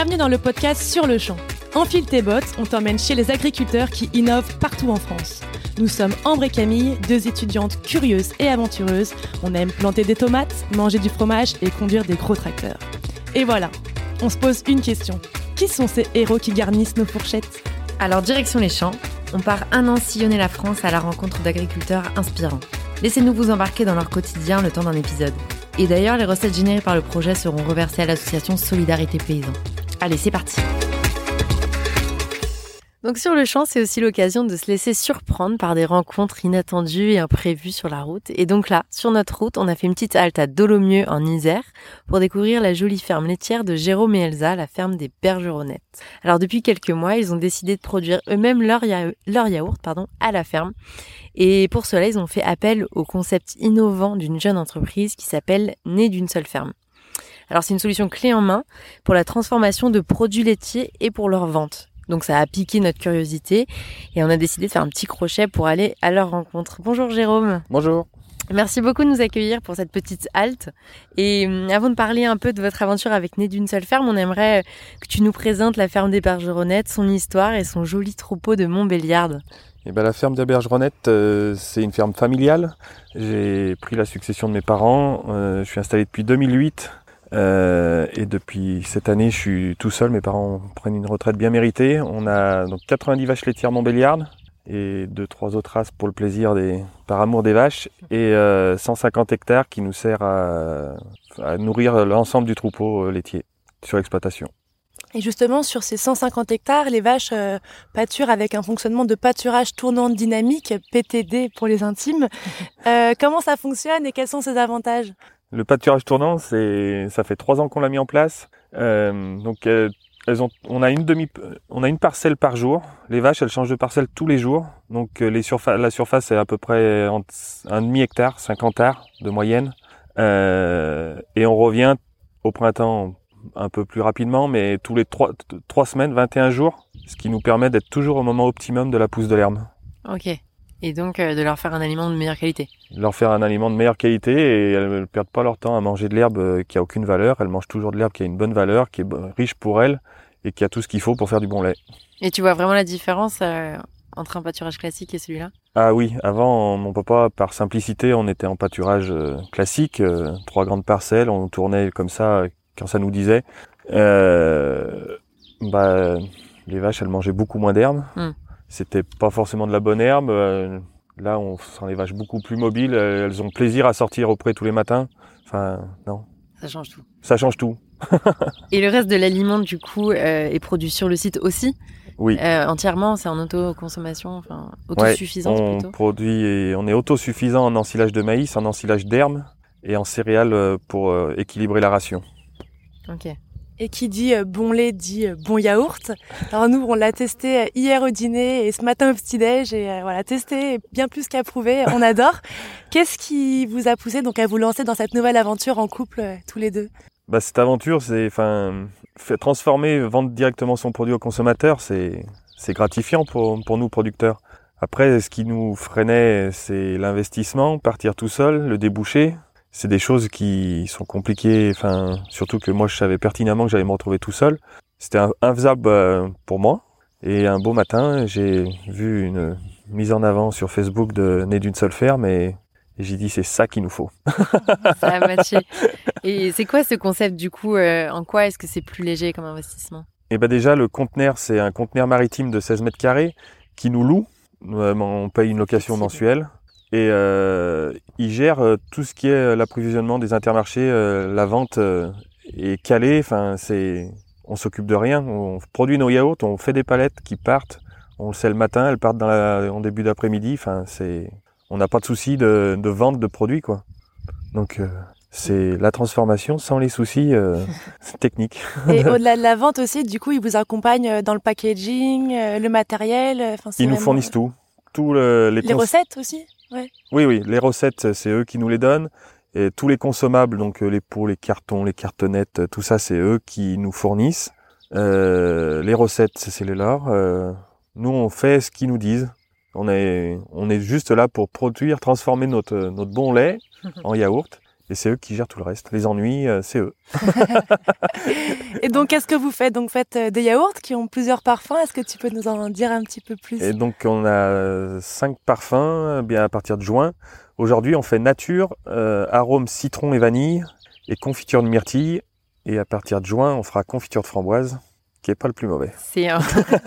Bienvenue dans le podcast Sur le champ. Enfile tes bottes, on t'emmène chez les agriculteurs qui innovent partout en France. Nous sommes Ambre et Camille, deux étudiantes curieuses et aventureuses. On aime planter des tomates, manger du fromage et conduire des gros tracteurs. Et voilà, on se pose une question. Qui sont ces héros qui garnissent nos fourchettes? Alors direction les champs, on part un an sillonner la France à la rencontre d'agriculteurs inspirants. Laissez-nous vous embarquer dans leur quotidien le temps d'un épisode. Et d'ailleurs, les recettes générées par le projet seront reversées à l'association Solidarité Paysan. Allez, c'est parti donc sur le champ, c'est aussi l'occasion de se laisser surprendre par des rencontres inattendues et imprévues sur la route. Et donc là, sur notre route, on a fait une petite halte à Dolomieu en Isère pour découvrir la jolie ferme laitière de Jérôme et Elsa, la ferme des Bergeronnettes. Alors depuis quelques mois, ils ont décidé de produire eux-mêmes leur, yaourt pardon, à la ferme. Et pour cela, ils ont fait appel au concept innovant d'une jeune entreprise qui s'appelle Né d'une seule ferme. Alors c'est une solution clé en main pour la transformation de produits laitiers et pour leur vente. Donc ça a piqué notre curiosité et on a décidé de faire un petit crochet pour aller à leur rencontre. Bonjour Jérôme. Bonjour. Merci beaucoup de nous accueillir pour cette petite halte. Et hum, avant de parler un peu de votre aventure avec Né d'une seule ferme, on aimerait que tu nous présentes la ferme des Bergeronnettes, son histoire et son joli troupeau de Montbéliarde. Eh ben, la ferme des Bergeronnettes, euh, c'est une ferme familiale. J'ai pris la succession de mes parents. Euh, je suis installé depuis 2008 euh, et depuis cette année, je suis tout seul. Mes parents prennent une retraite bien méritée. On a donc 90 vaches laitières Montbéliardes et deux trois autres races pour le plaisir des par amour des vaches et 150 euh, hectares qui nous sert à, nourrir l'ensemble du troupeau euh, laitier sur l'exploitation. Et justement, sur ces 150 hectares, les vaches pâturent avec un fonctionnement de pâturage tournant dynamique, PTD pour les intimes. comment ça fonctionne et quels sont ses avantages? Le pâturage tournant, c'est, ça fait trois ans qu'on l'a mis en place. Euh, donc, euh, elles ont, on a une demi, on a une parcelle par jour. Les vaches, elles changent de parcelle tous les jours. Donc, euh, les la surface est à peu près un demi hectare, 50 hectares de moyenne. Euh, et on revient au printemps un peu plus rapidement, mais tous les trois, trois semaines, 21 jours, ce qui nous permet d'être toujours au moment optimum de la pousse de l'herbe. Ok et donc euh, de leur faire un aliment de meilleure qualité. Leur faire un aliment de meilleure qualité et elles ne perdent pas leur temps à manger de l'herbe euh, qui a aucune valeur. Elles mangent toujours de l'herbe qui a une bonne valeur, qui est riche pour elles et qui a tout ce qu'il faut pour faire du bon lait. Et tu vois vraiment la différence euh, entre un pâturage classique et celui-là? Ah oui, avant mon papa, par simplicité, on était en pâturage classique, trois grandes parcelles, on tournait comme ça quand ça nous disait. bah, les vaches, elles mangeaient beaucoup moins d'herbe. Hmm c'était pas forcément de la bonne herbe. Euh, là, on sent les vaches beaucoup plus mobiles. Elles ont plaisir à sortir auprès tous les matins. Enfin, non. Ça change tout. Ça change tout. et le reste de l'aliment, du coup, euh, est produit sur le site aussi? Oui. Euh, entièrement, c'est en autoconsommation, enfin, autosuffisance on Produit et on est autosuffisant en ensilage de maïs, en ensilage d'herbe et en céréales pour équilibrer la ration. Ok. Et qui dit euh, bon lait dit euh, bon yaourt. Alors nous, on l'a testé euh, hier au dîner et ce matin au petit-déj et voilà, testé bien plus qu'approuvé. On adore. Qu'est-ce qui vous a poussé donc à vous lancer dans cette nouvelle aventure en couple tous les deux? Bah, cette aventure, c'est enfin transformer, vendre directement son produit au consommateur, c'est c'est gratifiant pour pour nous producteurs. Après, ce qui nous freinait, c'est l'investissement, partir tout seul, le déboucher c'est des choses qui sont compliquées, enfin, surtout que moi je savais pertinemment que j'allais me retrouver tout seul. C'était infaisable euh, pour moi. Et un beau matin, j'ai vu une mise en avant sur Facebook de Né d'une seule ferme et, j'ai dit c'est ça qu'il nous faut. ça a matché. Et c'est quoi ce concept du coup euh, En quoi est-ce que c'est plus léger comme investissement? Eh ben déjà le conteneur c'est un conteneur maritime de 16 mètres carrés qui nous loue. Euh, on paye une location mensuelle et euh, il gère euh, tout ce qui est euh, l'approvisionnement des intermarchés, euh, la vente est calée. Enfin, c'est, on s'occupe de rien. On produit nos yaourts, on fait des palettes qui partent. On le sait le matin, elles partent dans la, en début d'après-midi. Enfin, c'est, on n'a pas de souci de, de, vente de produits, quoi. Donc, c'est la transformation sans les soucis euh, techniques. Et au-delà de la vente aussi, du coup, ils vous accompagnent dans le packaging, le matériel. Ils nous fournissent tout. tout les, les recettes aussi? Oui, oui, les recettes, c'est eux qui nous les donnent. Et tous les consommables, donc euh, les pots, les cartons, les cartonnettes, euh, tout ça, c'est eux qui nous fournissent. Euh, les recettes, c'est les leurs. Euh, nous, on fait ce qu'ils nous disent. On est, on est juste là pour produire, transformer notre, notre bon lait en yaourt. Et c'est eux qui gèrent tout le reste. Les ennuis, euh, c'est eux. et donc, qu'est-ce que vous faites? Donc, vous faites euh, des yaourts qui ont plusieurs parfums. Est-ce que tu peux nous en dire un petit peu plus? Et donc, on a cinq parfums, bien à partir de juin. Aujourd'hui, on fait nature, arôme citron et vanille, et confiture de myrtille. Et à partir de juin, on fera confiture de framboise qui est pas le plus mauvais. C'est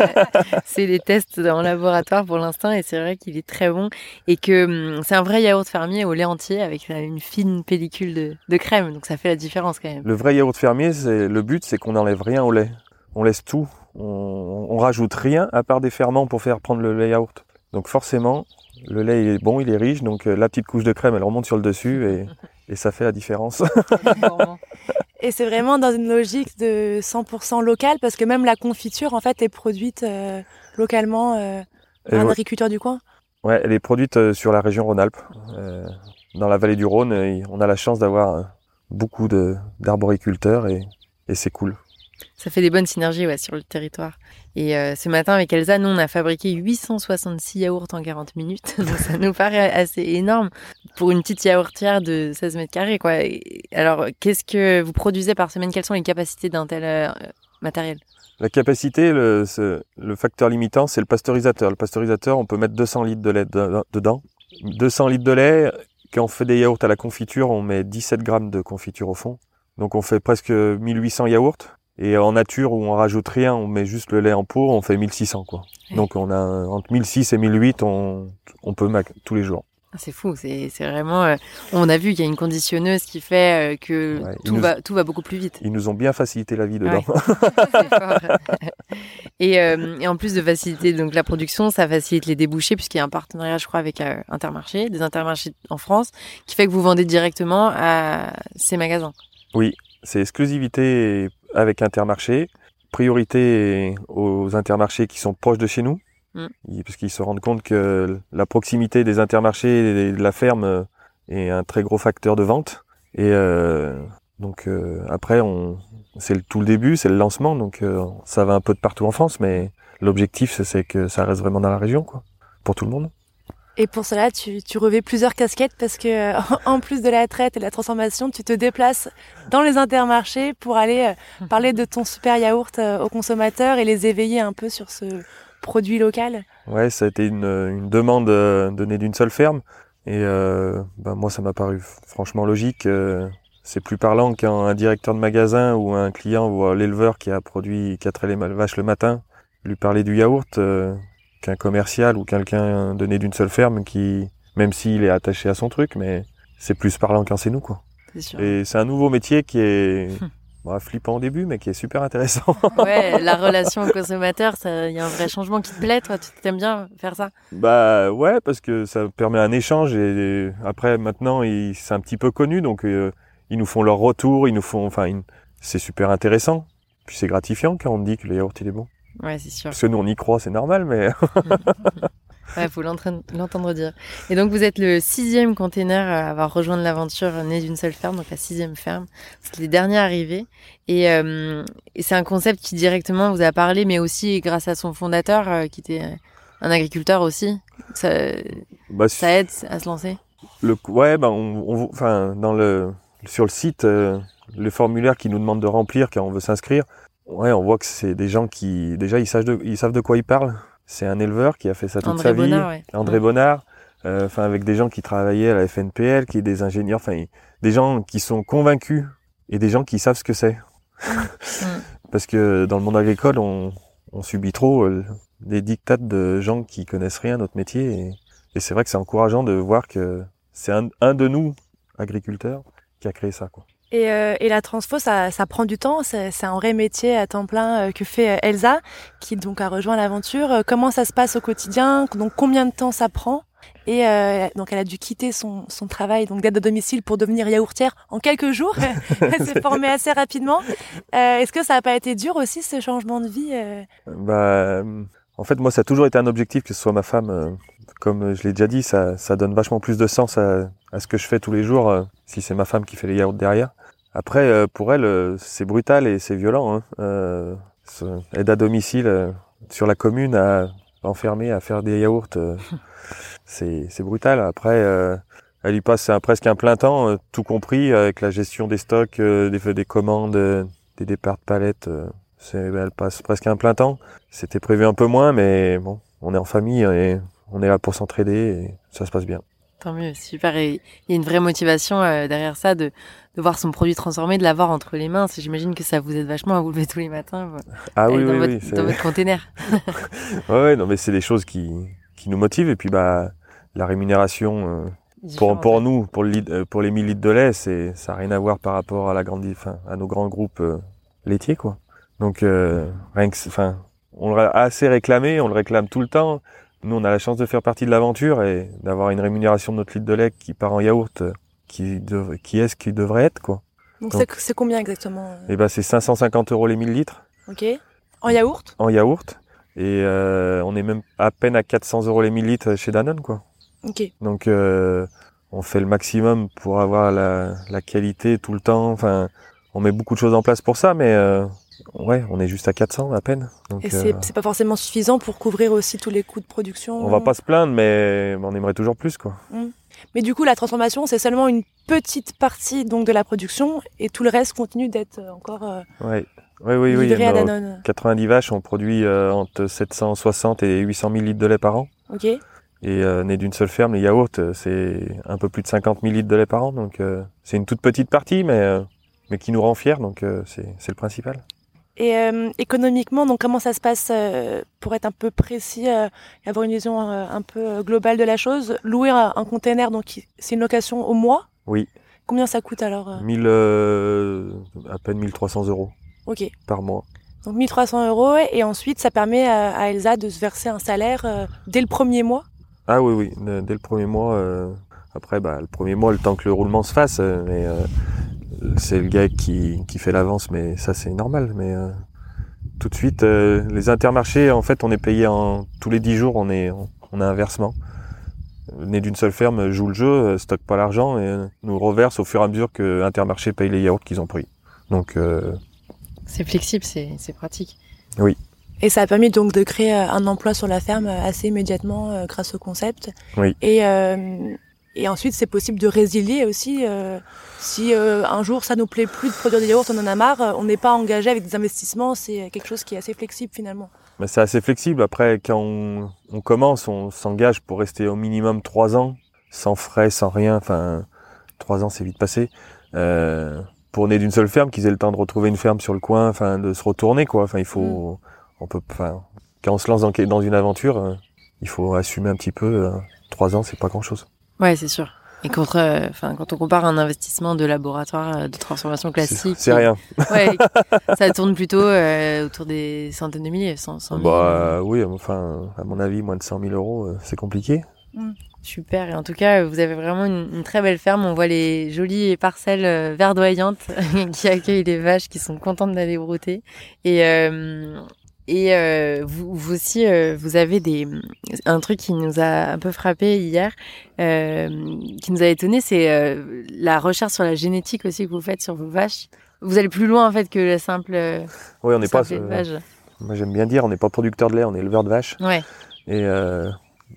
c'est les tests en laboratoire pour l'instant et c'est vrai qu'il est très bon et que hum, c'est un vrai yaourt fermier au lait entier avec une fine pellicule de, de, crème donc ça fait la différence quand même. Le vrai yaourt fermier, c'est le but, c'est qu'on n'enlève rien au lait. On laisse tout, on, on, rajoute rien à part des ferments pour faire prendre le lait yaourt. Donc forcément, le lait est bon, il est riche, donc euh, la petite couche de crème, elle remonte sur le dessus et, et ça fait la différence. Et c'est vraiment dans une logique de 100% local parce que même la confiture en fait est produite euh, localement euh, par un agriculteur du coin. Ouais, elle est produite euh, sur la région Rhône-Alpes, dans la vallée du Rhône. on a la chance d'avoir beaucoup d'arboriculteurs et, et c'est cool. Ça fait des bonnes synergies ouais, sur le territoire. Et euh, ce matin, avec Elsa, nous, on a fabriqué 866 yaourts en 40 minutes. Ça nous paraît assez énorme pour une petite yaourtière de 16 mètres carrés. Quoi. alors, qu'est-ce que vous produisez par semaine? Quelles sont les capacités d'un tel euh, matériel? La capacité, le facteur limitant, c'est le pasteurisateur. Le pasteurisateur, on peut mettre 200 litres de lait dedans. 200 litres de lait, quand on fait des yaourts à la confiture, on met 17 grammes de confiture au fond. Donc on fait presque 1800 yaourts. Et en nature, où on rajoute rien, on met juste le lait en pot, on fait 1600 quoi. Donc on a entre 1600 et 1008, on, on peut mac tous les jours. Ah, c'est fou, c'est vraiment. Euh, on a vu qu'il y a une conditionneuse qui fait euh, que tout, va, tout va beaucoup plus vite. Ils nous ont bien facilité la vie dedans. et, euh, et, en plus de faciliter donc la production, ça facilite les débouchés puisqu'il y a un partenariat, je crois, avec Intermarché, des intermarchés en France, qui fait que vous vendez directement à ces magasins. Oui, c'est exclusivité avec Intermarché, priorité aux intermarchés qui sont proches de chez nous, mm. parce qu'ils se rendent compte que la proximité des intermarchés et de la ferme euh, est un très gros facteur de vente. Et euh, donc euh, après, on, c'est tout le début, c'est le lancement, donc euh, ça va un peu de partout en France, mais l'objectif c'est que ça reste vraiment dans la région, quoi, pour tout le monde. Et pour cela, tu, tu revais plusieurs casquettes parce que, en plus de la traite et de la transformation, tu te déplaces dans les intermarchés pour aller euh, parler de ton super yaourt euh, aux consommateurs et les éveiller un peu sur ce produit local. Ouais, ça a été une, une demande euh, donnée d'une seule ferme. Et euh, ben moi, ça m'a paru franchement logique. c'est plus parlant qu'un directeur de magasin ou un client ou l'éleveur qui a produit quatre les vaches le matin, lui parler du yaourt qu'un commercial ou quelqu'un donné d'une seule ferme qui, même s'il est attaché à son truc, mais c'est plus parlant qu'un c'est nous, quoi. Sûr. Et c'est un nouveau métier qui est bah, flippant au début, mais qui est super intéressant. ouais, la relation au consommateur, il y a un vrai changement qui te plaît, toi, tu t'aimes bien faire ça? Bah ouais, parce que ça permet un échange et, après maintenant, c'est un petit peu connu, donc euh, ils nous font leur retour, ils nous font, enfin, c'est super intéressant. Puis c'est gratifiant quand on me dit que le yaourt il est bon. Ouais, c'est sûr. Parce que nous, on y croit, c'est normal, mais. ouais, faut l'entendre dire. Et donc, vous êtes le sixième container à avoir rejoint l'aventure née d'une seule ferme, donc la sixième ferme. C'est les derniers arrivés. Et, euh, et c'est un concept qui directement vous a parlé, mais aussi grâce à son fondateur, euh, qui était un agriculteur aussi. Ça, bah, ça aide à se lancer. Le, ouais, bah, on, enfin, dans le, sur le site, euh, le formulaire qui nous demande de remplir quand on veut s'inscrire, Ouais, on voit que c'est des gens qui, déjà, ils savent de, ils savent de quoi ils parlent. C'est un éleveur qui a fait ça toute sa vie. André Bonnard. Euh, enfin, avec des gens qui travaillaient à la FNPL, qui est des ingénieurs, enfin, des gens qui sont convaincus et des gens qui savent ce que c'est. Parce que dans le monde agricole, on, on subit trop euh, des dictates de gens qui connaissent rien à notre métier. Et, et c'est vrai que c'est encourageant de voir que c'est un, un de nous, agriculteurs, qui a créé ça, quoi. Et, euh, et, la transfo, ça, ça prend du temps. C'est un vrai métier à temps plein euh, que fait euh, Elsa, qui donc a rejoint l'aventure. Comment ça se passe au quotidien? Donc combien de temps ça prend? Et euh, donc elle a dû quitter son, son travail donc d'aide à domicile pour devenir yaourtière en quelques jours. elle s'est formée assez rapidement. Euh, Est-ce que ça n'a pas été dur aussi ce changement de vie Bah, en fait moi ça a toujours été un objectif que ce soit ma femme. Comme je l'ai déjà dit, ça, ça donne vachement plus de sens à, à ce que je fais tous les jours si c'est ma femme qui fait les yaourts derrière. Après, euh, pour elle, euh, c'est brutal et c'est violent. Hein. Euh, aide à domicile euh, sur la commune à enfermer, à faire des yaourts, c'est brutal. Après, elle y passe un, presque un plein temps, euh, tout compris avec la gestion des stocks, euh, des, des commandes, euh, des départs de palettes. euh, elle passe presque un plein temps. C'était prévu un peu moins, mais bon, on est en famille et on est là pour s'entraider et ça se passe bien. Tant mieux, super. Et il y a une vraie motivation euh, derrière ça de, de voir son produit transformé, de l'avoir entre les mains. J'imagine que ça vous aide vachement à vous lever tous les matins euh, Ah oui, dans, oui, votre, oui. dans votre container. Ouais, ouais, non, mais c'est des choses qui, qui nous motivent. Et puis, bah, la rémunération, euh, pour, pour nous, pour, le euh, pour les 1000 litres de lait, c'est, ça n'a rien à voir par rapport à la grande, enfin, à nos grands groupes euh, laitiers, quoi. Donc, euh, rien que, enfin, on l'a assez réclamé, on le réclame tout le temps. Nous, on a la chance de faire partie de l'aventure et d'avoir une rémunération de notre litre de lait qui part en yaourt, qui, est ce qui devrait être, quoi. Donc c'est combien exactement euh, Et ben, c'est 550 euros les 1000 litres Ok. En yaourt? En yaourt. Et euh, on est même à peine à 400 euros les 1000 litres chez Danone, quoi. Ok. Donc euh, on fait le maximum pour avoir la, la qualité tout le temps. Enfin, on met beaucoup de choses en place pour ça, mais euh, ouais, on est juste à 400 à peine. Donc Et c'est pas forcément suffisant pour couvrir aussi tous les coûts de production on va pas se plaindre, mais on aimerait toujours plus, quoi. Mais du coup, la transformation, c'est seulement une petite partie donc de la production et tout le reste continue d'être euh, encore euh, Ouais, oui, oui. à nos Danone. 90 vaches, on produit euh, entre 760 et 800 000 litres de lait par an. Ok. Et euh, né d'une seule ferme, les yaourts, euh, c'est un peu plus de 50 000 litres de lait par an. Donc euh, c'est une toute petite partie, mais, euh, mais qui nous rend fiers. Donc euh, c'est le principal. Et euh, économiquement, donc comment ça se passe euh, pour être un peu précis euh, et avoir une vision euh, un peu globale de la chose? Louer un, un container, donc c'est une location au mois? Oui. Combien ça coûte alors 1000, à peine 1300 euros Ok. par mois. Donc 1300 euros et ensuite ça permet à, à Elsa de se verser un salaire dès le premier mois? Ah oui, oui, dès le premier mois. après, bah, le premier mois, le temps que le roulement se fasse, mais c'est le gars qui, qui fait l'avance, mais ça c'est normal. Mais euh, tout de suite, euh, les intermarchés, en fait, on est payé en tous les 10 jours, on est, on a un versement. Né d'une seule ferme joue le jeu, euh, stocke pas l'argent et nous reverse au fur et à mesure que Intermarché paye les yaourts qu'ils ont pris. Donc euh, C'est flexible, c'est c'est pratique. Et ça a permis donc de créer un emploi sur la ferme assez immédiatement grâce au concept. Oui. Et, euh, et ensuite, c'est possible de résilier aussi. euh, si euh, un jour ça nous plaît plus de produire des yaourts, on en a marre, euh, on n'est pas engagé avec des investissements. C'est quelque chose qui est assez flexible finalement. Mais c'est assez flexible. Après, quand on, on commence, on s'engage pour rester au minimum trois ans, sans frais, sans rien. Enfin, trois ans, c'est vite passé. Euh, pour né d'une seule ferme, qu'ils aient le temps de retrouver une ferme sur le coin, enfin, de se retourner, quoi. Enfin, il faut, on peut, enfin, quand on se lance dans, dans une aventure, euh, il faut assumer un petit peu. euh, trois ans, c'est pas grand chose. Ouais, c'est sûr. Et contre, euh, enfin, quand on compare un investissement de laboratoire euh, de transformation classique, C'est rien. Ouais, ça tourne plutôt euh, autour des centaines de milliers, 100, 100 000. Bah, euh, oui, enfin, à mon avis, moins de 100 000 euros, euh, c'est compliqué. Super. Et en tout cas, vous avez vraiment une, une très belle ferme. On voit les jolies parcelles verdoyantes qui accueillent les vaches qui sont contentes d'aller brouter. Et, euh, et euh, vous, vous aussi, euh, vous avez des un truc qui nous a un peu frappé hier, euh, qui nous a étonné, c'est la recherche sur la génétique aussi que vous faites sur vos vaches. Vous allez plus loin en fait que le simple, Oui, on n'est pas, moi j'aime bien dire, on n'est pas producteur de lait, on est éleveur de vaches. Ouais. Et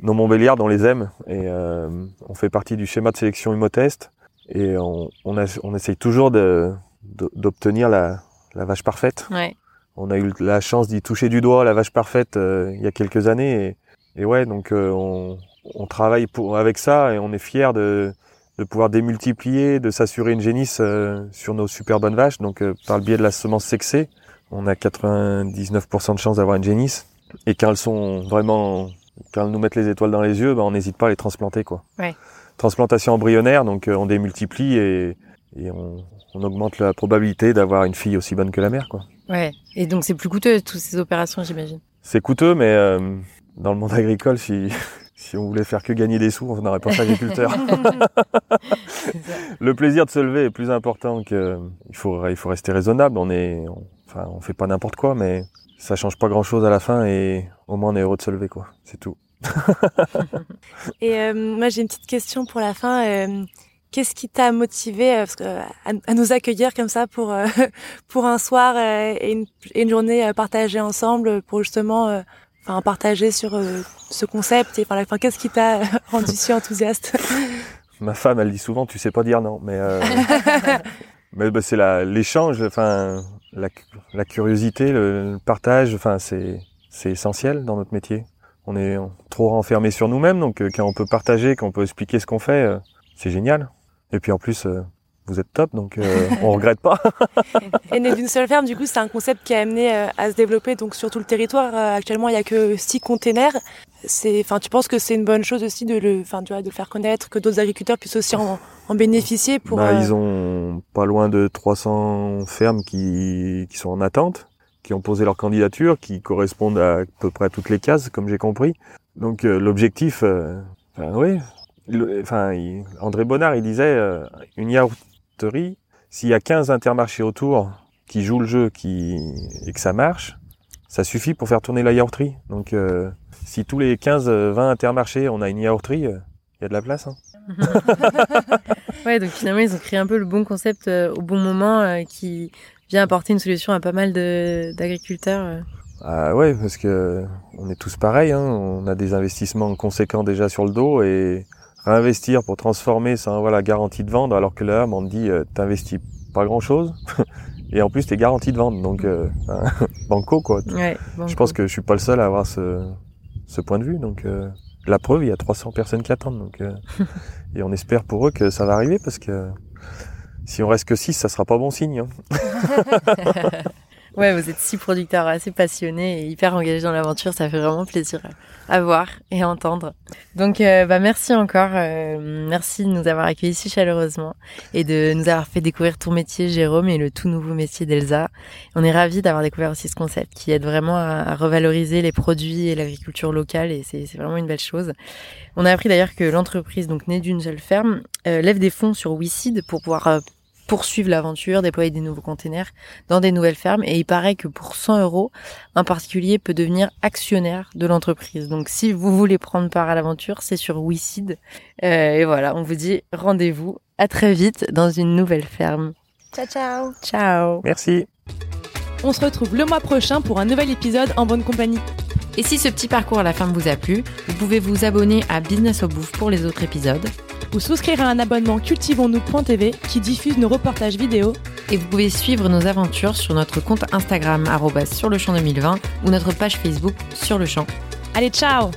nos Montbéliardes, on les aime. Et on fait partie du schéma de sélection Humotest. Et on, on, a- on essaye toujours d'obtenir la, la vache parfaite. Ouais. On a eu la chance d'y toucher du doigt, la vache parfaite, euh, il y a quelques années. Et, et ouais, donc euh, on, on travaille pour, avec ça et on est fiers de, de pouvoir démultiplier, de s'assurer une génisse euh, sur nos super bonnes vaches. Donc euh, par le biais de la semence sexée, on a 99% de chances d'avoir une génisse. Et quand elles sont vraiment, quand elles nous mettent les étoiles dans les yeux, ben, on n'hésite pas à les transplanter, quoi. Ouais. Transplantation embryonnaire, donc euh, on démultiplie et, et on, on augmente la probabilité d'avoir une fille aussi bonne que la mère, quoi. Ouais. Et donc c'est plus coûteux toutes ces opérations, j'imagine. C'est coûteux, mais euh, dans le monde agricole, si, si on voulait faire que gagner des sous, on n'aurait pas fait agriculteur. Le plaisir de se lever est plus important que. Il faut, il faut rester raisonnable. On est, on- enfin, on fait pas n'importe quoi, mais ça change pas grand chose à la fin et au moins on est heureux de se lever, quoi. C'est tout. Et euh, moi, j'ai une petite question pour la fin. Euh, Qu'est-ce qui t'a motivé euh, parce que, à, à nous accueillir comme ça pour euh, pour un soir euh, et, une, et une journée euh, partagée ensemble pour justement euh, enfin partager sur euh, ce concept et enfin, qu'est-ce qui t'a rendu si enthousiaste? Ma femme, elle dit souvent, tu sais pas dire non. Mais, euh, mais bah, c'est la- l'échange, enfin, la, la curiosité, le, le partage, enfin, c'est, c'est essentiel dans notre métier. On est trop renfermé sur nous-mêmes, donc euh, quand on peut partager, quand on peut expliquer ce qu'on fait, euh, c'est génial. Et puis en plus, euh, vous êtes top, donc euh, on regrette pas. Et né d'une seule ferme, du coup, c'est un concept qui a amené euh, à se développer donc sur tout le territoire. Euh, Actuellement, il y a que six containers. C'est, enfin, tu penses que c'est une bonne chose aussi de le, enfin, de le faire connaître, que d'autres agriculteurs puissent aussi en, en bénéficier pour. Bah, euh, Ils ont pas loin de 300 fermes qui, qui sont en attente, qui ont posé leur candidature, qui correspondent à, à peu près à toutes les cases, comme j'ai compris. Donc euh, l'objectif, euh, enfin, oui, le- enfin, il- André Bonnard, il disait, euh, une yaourterie, s'il y a 15 intermarchés autour qui jouent le jeu qui, et que ça marche, ça suffit pour faire tourner la yaourterie. Donc euh, si tous les 15-20 intermarchés, on a une yaourterie, euh, il y a de la place. Hein. Ouais, donc finalement, ils ont créé un peu le bon concept euh, au bon moment euh, qui vient apporter une solution à pas mal d'agriculteurs. euh. Ah ouais, parce que on est tous pareils, hein. on a des investissements conséquents déjà sur le dos et réinvestir pour transformer sans avoir la garantie de vendre, alors que là, on te dit, euh, t'investis pas grand chose et en plus t'es garanti de vendre, donc euh, banco quoi. Ouais, Je pense que je suis pas le seul à avoir ce, ce point de vue, donc euh, la preuve, il y a 300 personnes qui attendent, donc euh, et on espère pour eux que ça va arriver parce que si on reste que 6, ça sera pas bon signe. hein. Ouais, vous êtes six producteurs assez passionnés et hyper engagés dans l'aventure. Ça fait vraiment plaisir à voir et à entendre. Donc, euh, bah, merci encore. euh, merci de nous avoir accueillis si chaleureusement et de nous avoir fait découvrir ton métier, Jérôme, et le tout nouveau métier d'Elsa. On est ravis d'avoir découvert aussi ce concept qui aide vraiment à, revaloriser les produits et l'agriculture locale et c'est vraiment une belle chose. On a appris d'ailleurs que l'entreprise, donc née d'une seule ferme, euh, lève des fonds sur WeSeed pour pouvoir poursuivre l'aventure, déployer des nouveaux containers dans des nouvelles fermes. Et il paraît que pour 100 euros, un particulier peut devenir actionnaire de l'entreprise. Donc si vous voulez prendre part à l'aventure, c'est sur WeSeed. Euh, et voilà, on vous dit rendez-vous à très vite dans une nouvelle ferme. Ciao, ciao. Ciao Merci. On se retrouve le mois prochain pour un nouvel épisode en bonne compagnie. Et si ce petit parcours à la ferme vous a plu, vous pouvez vous abonner à Business au Bouffe pour les autres épisodes. Ou souscrire à un abonnement cultivons-nous.tv qui diffuse nos reportages vidéo Et vous pouvez suivre nos aventures sur notre compte Instagram sur le champ 2020 ou notre page Facebook sur le champ. Allez, ciao